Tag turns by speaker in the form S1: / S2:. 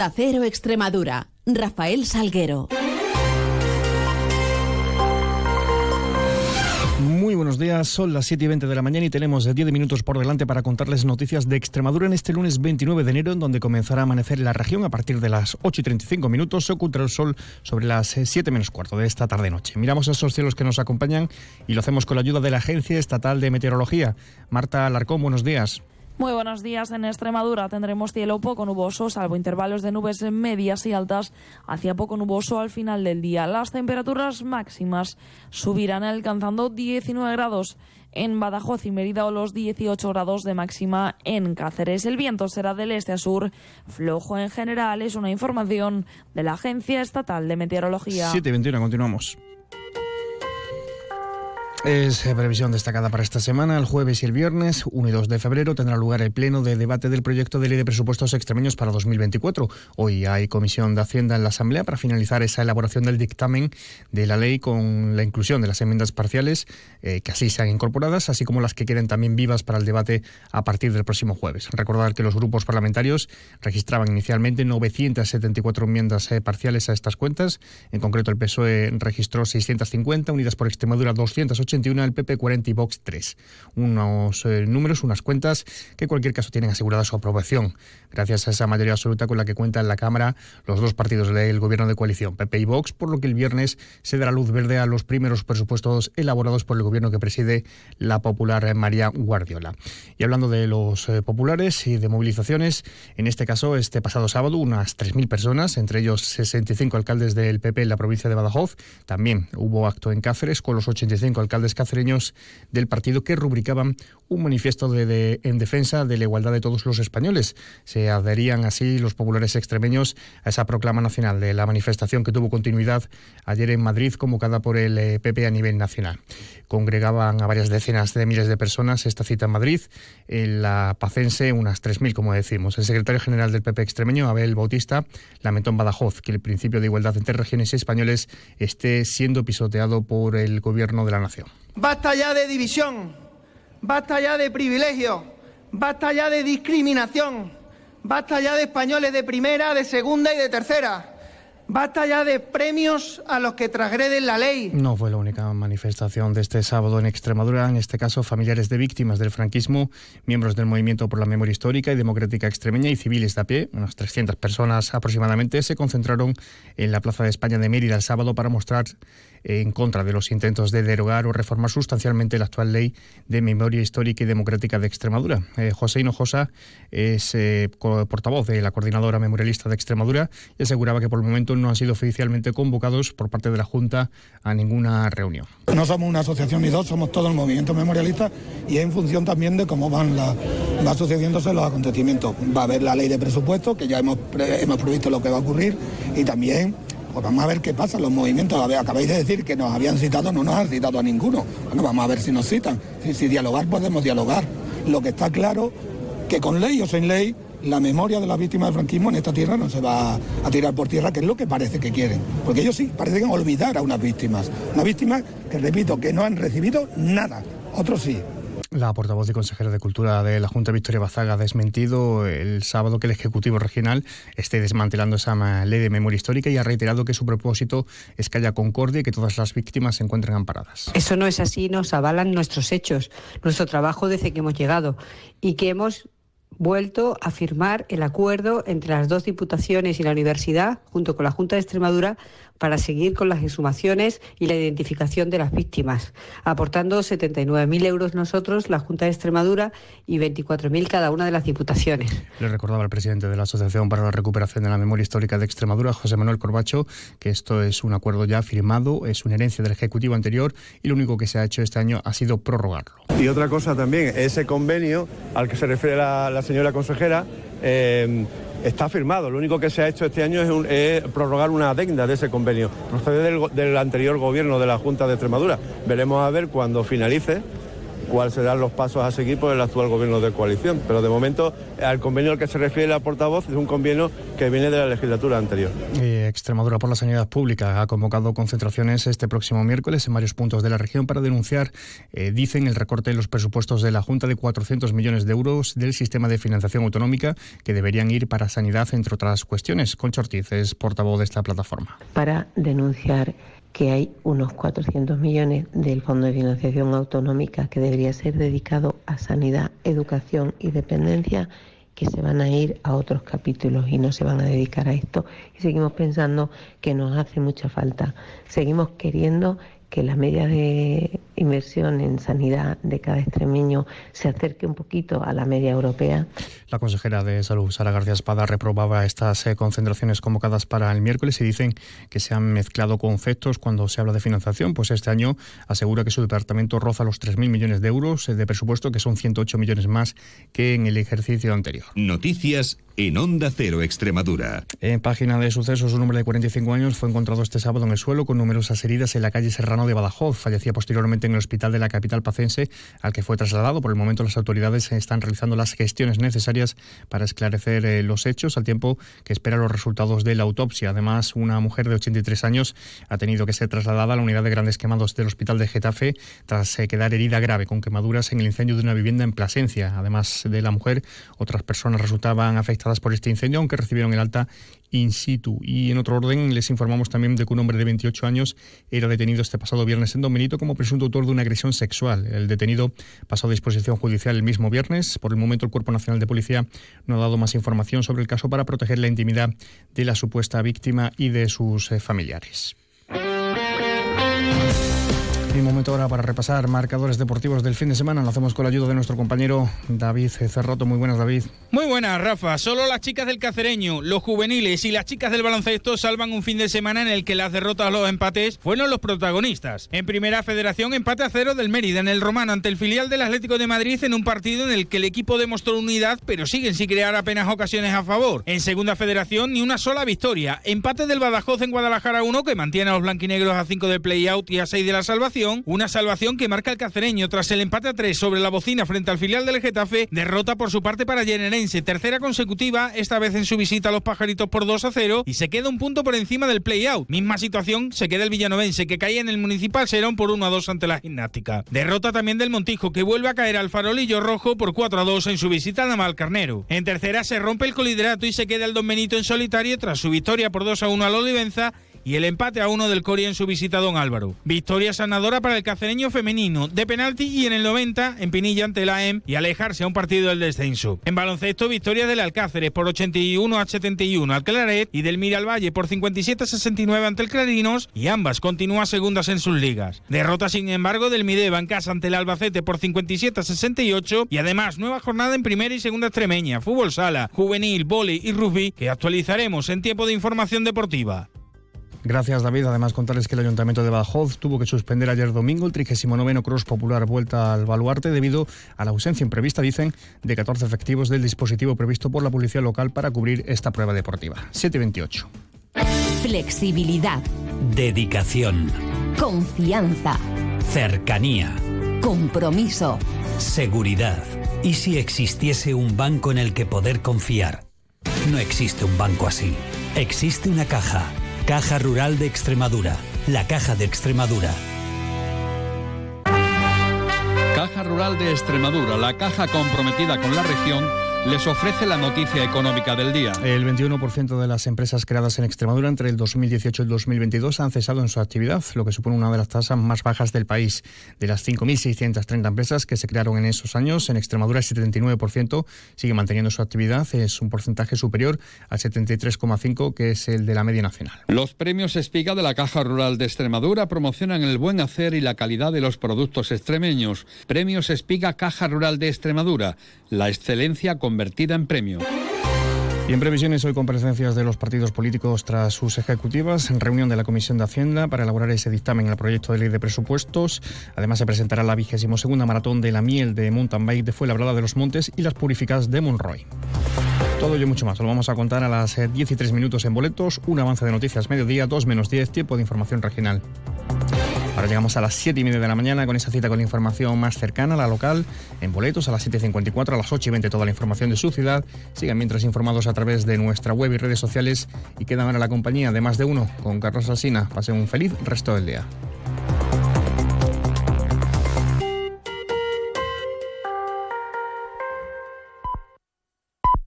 S1: Acero Extremadura. Rafael Salguero.
S2: Muy buenos días, son las 7 y 20 de la mañana y tenemos 10 minutos por delante para contarles noticias de Extremadura en este lunes 29 de enero, en donde comenzará a amanecer la región a partir de las 8 y 35 minutos. Se ocultará el sol sobre las 7 menos cuarto de esta tarde-noche. Miramos esos cielos que nos acompañan y lo hacemos con la ayuda de la Agencia Estatal de Meteorología. Marta Alarcón, buenos días.
S3: Muy buenos días. En Extremadura tendremos cielo poco nuboso, salvo intervalos de nubes medias y altas, hacia poco nuboso al final del día. Las temperaturas máximas subirán alcanzando 19 grados en Badajoz y Mérida o los 18 grados de máxima en Cáceres. El viento será del este a sur, flojo en general. Es una información de la Agencia Estatal de Meteorología.
S2: 7.21, continuamos. Es eh, previsión destacada para esta semana. El jueves y el viernes, 1 y 2 de febrero, tendrá lugar el pleno de debate del proyecto de ley de presupuestos extremeños para 2024. Hoy hay comisión de Hacienda en la Asamblea para finalizar esa elaboración del dictamen de la ley con la inclusión de las enmiendas parciales eh, que así sean incorporadas, así como las que queden también vivas para el debate a partir del próximo jueves. Recordar que los grupos parlamentarios registraban inicialmente 974 enmiendas eh, parciales a estas cuentas. En concreto, el PSOE registró 650, Unidas por Extremadura 280 81, el PP 40 y Vox 3. Unos eh, números, unas cuentas que en cualquier caso tienen asegurada su aprobación, gracias a esa mayoría absoluta con la que cuenta en la Cámara los dos partidos del gobierno de coalición, PP y Vox, por lo que el viernes se dará luz verde a los primeros presupuestos elaborados por el gobierno que preside la popular María Guardiola. Y hablando de los eh, populares y de movilizaciones, en este caso, este pasado sábado, unas 3.000 personas, entre ellos 65 alcaldes del PP en la provincia de Badajoz, también hubo acto en Cáceres con los 85 alcaldes alcaldes del partido que rubricaban un manifiesto de, en defensa de la igualdad de todos los españoles. Se adherían así los populares extremeños a esa proclama nacional de la manifestación que tuvo continuidad ayer en Madrid, convocada por el PP eh, a nivel nacional. Congregaban a varias decenas de miles de personas esta cita en Madrid, en la Pacense unas 3.000, como decimos. El secretario general del PP extremeño, Abel Bautista, lamentó en Badajoz que el principio de igualdad entre regiones españoles esté siendo pisoteado por el gobierno de la nación.
S4: Basta ya de división, basta ya de privilegio, basta ya de discriminación, basta ya de españoles de primera, de segunda y de tercera. Basta ya de premios a los que transgreden la ley.
S2: No fue la única manifestación de este sábado en Extremadura. En este caso, familiares de víctimas del franquismo, miembros del Movimiento por la Memoria Histórica y Democrática Extremeña y civiles de a pie, unas 300 personas aproximadamente, se concentraron en la Plaza de España de Mérida el sábado para mostrar en contra de los intentos de derogar o reformar sustancialmente la actual ley de memoria histórica y democrática de Extremadura. Eh, José Hinojosa es eh, portavoz de la coordinadora memorialista de Extremadura y aseguraba que por el momento no han sido oficialmente convocados por parte de la Junta a ninguna reunión.
S5: No somos una asociación ni dos, somos todo el movimiento memorialista y en función también de cómo van, la, sucediéndose los acontecimientos. Va a haber la ley de presupuesto, que ya hemos, hemos previsto lo que va a ocurrir, y también pues vamos a ver qué pasa, los movimientos. acabáis de decir que nos habían citado, no nos han citado a ninguno. Bueno, vamos a ver si nos citan. Si, si dialogar, podemos dialogar. Lo que está claro, que con ley o sin ley, la memoria de las víctimas del franquismo en esta tierra no se va a tirar por tierra, que es lo que parece que quieren. Porque ellos sí parecen olvidar a unas víctimas. Unas víctimas que, repito, que no han recibido nada. Otros sí.
S2: La portavoz y consejera de Cultura de la Junta, Victoria Bazaga, ha desmentido el sábado que el Ejecutivo Regional esté desmantelando esa ley de memoria histórica y ha reiterado que su propósito es que haya concordia y que todas las víctimas se encuentren amparadas.
S6: Eso no es así, nos avalan nuestros hechos, nuestro trabajo desde que hemos llegado y que hemos vuelto a firmar el acuerdo entre las dos diputaciones y la universidad, junto con la Junta de Extremadura, para seguir con las exhumaciones y la identificación de las víctimas, aportando 79.000 euros nosotros, la Junta de Extremadura, y 24.000 cada una de las diputaciones.
S2: Le recordaba el presidente de la Asociación para la Recuperación de la Memoria Histórica de Extremadura, José Manuel Corbacho, que esto es un acuerdo ya firmado, es una herencia del Ejecutivo anterior y lo único que se ha hecho este año ha sido prorrogarlo.
S7: Y otra cosa también, ese convenio al que se refiere la, señora consejera, eh, está firmado. Lo único que se ha hecho este año es, prorrogar una adenda de ese convenio. Procede del, anterior gobierno de la Junta de Extremadura. Veremos a ver cuando finalice cuáles serán los pasos a seguir por el actual gobierno de coalición. Pero de momento al convenio al que se refiere la portavoz es un convenio que viene de la legislatura anterior.
S2: Eh, Extremadura por la Sanidad Pública ha convocado concentraciones este próximo miércoles en varios puntos de la región para denunciar, eh, dicen, el recorte de los presupuestos de la Junta de 400 millones de euros del sistema de financiación autonómica que deberían ir para sanidad, entre otras cuestiones. Concha Ortiz es portavoz de esta plataforma.
S8: Para denunciar que hay unos 400 millones del Fondo de Financiación Autonómica que debería ser dedicado a sanidad, educación y dependencia que se van a ir a otros capítulos y no se van a dedicar a esto. Y seguimos pensando que nos hace mucha falta. Seguimos queriendo que la media de inversión en sanidad de cada extremeño se acerque un poquito a la media europea.
S2: La consejera de Salud, Sara García Espada, reprobaba estas eh, concentraciones convocadas para el miércoles y dicen que se han mezclado conceptos cuando se habla de financiación. Pues este año asegura que su departamento roza los 3.000 millones de euros eh, de presupuesto, que son 108 millones más que en el ejercicio anterior.
S9: Noticias en Onda Cero Extremadura.
S2: En página de sucesos, un hombre de 45 años fue encontrado este sábado en el suelo con numerosas heridas en la calle Serrano de Badajoz. Fallecía posteriormente en el hospital de la capital pacense, al que fue trasladado. Por el momento, las autoridades están realizando las gestiones necesarias para esclarecer eh, los hechos, al tiempo que espera los resultados de la autopsia. Además, una mujer de 83 años ha tenido que ser trasladada a la unidad de grandes quemados del hospital de Getafe tras eh, quedar herida grave con quemaduras en el incendio de una vivienda en Plasencia. Además de la mujer, otras personas resultaban afectadas por este incendio, aunque recibieron el alta in situ. Y en otro orden, les informamos también de que un hombre de 28 años era detenido este pasado viernes en Don Benito como presunto autor de una agresión sexual. El detenido pasó a disposición judicial el mismo viernes. Por el momento, el Cuerpo Nacional de Policía no ha dado más información sobre el caso para proteger la intimidad de la supuesta víctima y de sus eh, familiares. Y momento ahora para repasar marcadores deportivos del fin de semana. Lo hacemos con la ayuda de nuestro compañero David Cerroto. Muy buenas, David.
S10: Muy buenas, Rafa. Solo las chicas del cacereño, los juveniles y las chicas del baloncesto salvan un fin de semana en el que las derrotas o los empates fueron los protagonistas. En primera federación, empate a cero del Mérida en el Romano ante el filial del Atlético de Madrid en un partido en el que el equipo demostró unidad, pero siguen sin crear apenas ocasiones a favor. En segunda federación, ni una sola victoria. Empate del Badajoz en Guadalajara 1 que mantiene a los blanquinegros a 5 del play-out y a 6 de la salvación una salvación que marca el cacereño tras el empate a 3 sobre la bocina frente al filial del Getafe, derrota por su parte para Generense, tercera consecutiva, esta vez en su visita a los pajaritos por 2 a 0 y se queda un punto por encima del play-out. Misma situación se queda el villanovense que cae en el municipal Serón por 1 a 2 ante la gimnástica. Derrota también del Montijo que vuelve a caer al farolillo rojo por 4 a 2 en su visita a Navalcarnero. En tercera se rompe el coliderato y se queda el Don Benito en solitario tras su victoria por 2 a 1 al Olivenza y el empate a uno del Coria en su visita a Don Álvaro. Victoria sanadora para el cacereño femenino de penalti y en el 90 en Pinilla ante la EM y alejarse a un partido del descenso. En baloncesto, victoria del Alcáceres por 81 a 71 al Claret y del Miral Valle por 57 a 69 ante el Clarinos y ambas continúan segundas en sus ligas. Derrota sin embargo del Mideva en casa ante el Albacete por 57 a 68 y además nueva jornada en primera y segunda extremeña, fútbol sala, juvenil, vóley y rugby que actualizaremos en tiempo de información deportiva.
S2: Gracias, David. Además, contarles que el Ayuntamiento de Badajoz tuvo que suspender ayer domingo el 39 Cross Popular Vuelta al Baluarte debido a la ausencia imprevista, dicen, de 14 efectivos del dispositivo previsto por la Policía Local para cubrir esta prueba deportiva. 728.
S1: Flexibilidad.
S11: Dedicación.
S1: Confianza.
S11: Cercanía.
S1: Compromiso.
S11: Seguridad. ¿Y si existiese un banco en el que poder confiar? No existe un banco así. Existe una caja Caja Rural de Extremadura, la Caja de Extremadura.
S12: Caja Rural de Extremadura, la caja comprometida con la región les ofrece la noticia económica del día.
S2: El 21% de las empresas creadas en Extremadura entre el 2018 y el 2022 han cesado en su actividad, lo que supone una de las tasas más bajas del país. De las 5.630 empresas que se crearon en esos años, en Extremadura el 79% sigue manteniendo su actividad. Es un porcentaje superior al 73,5% que es el de la media nacional.
S12: Los premios Espiga de la Caja Rural de Extremadura promocionan el buen hacer y la calidad de los productos extremeños. Premios Espiga Caja Rural de Extremadura. La excelencia con convertida en premio.
S2: Y en previsiones hoy comparecencias de los partidos políticos tras sus ejecutivas, en reunión de la Comisión de Hacienda para elaborar ese dictamen en el proyecto de ley de presupuestos. Además se presentará la vigésimo segunda maratón de la miel de mountain bike de Fuenlabrada de los Montes y las purificadas de Monroy. Todo ello mucho más. Lo vamos a contar a las 10 y 3 minutos en boletos, un avance de noticias mediodía, 2 menos 10, tiempo de información regional. Ahora llegamos a las 7 y media de la mañana con esa cita con la información más cercana, la local, en boletos a las 7.54, a las 8 y 20 toda la información de su ciudad. Sigan mientras informados a través de nuestra web y redes sociales y quedan ahora la compañía de más de uno con Carlos Alsina. Pasen un feliz resto del día.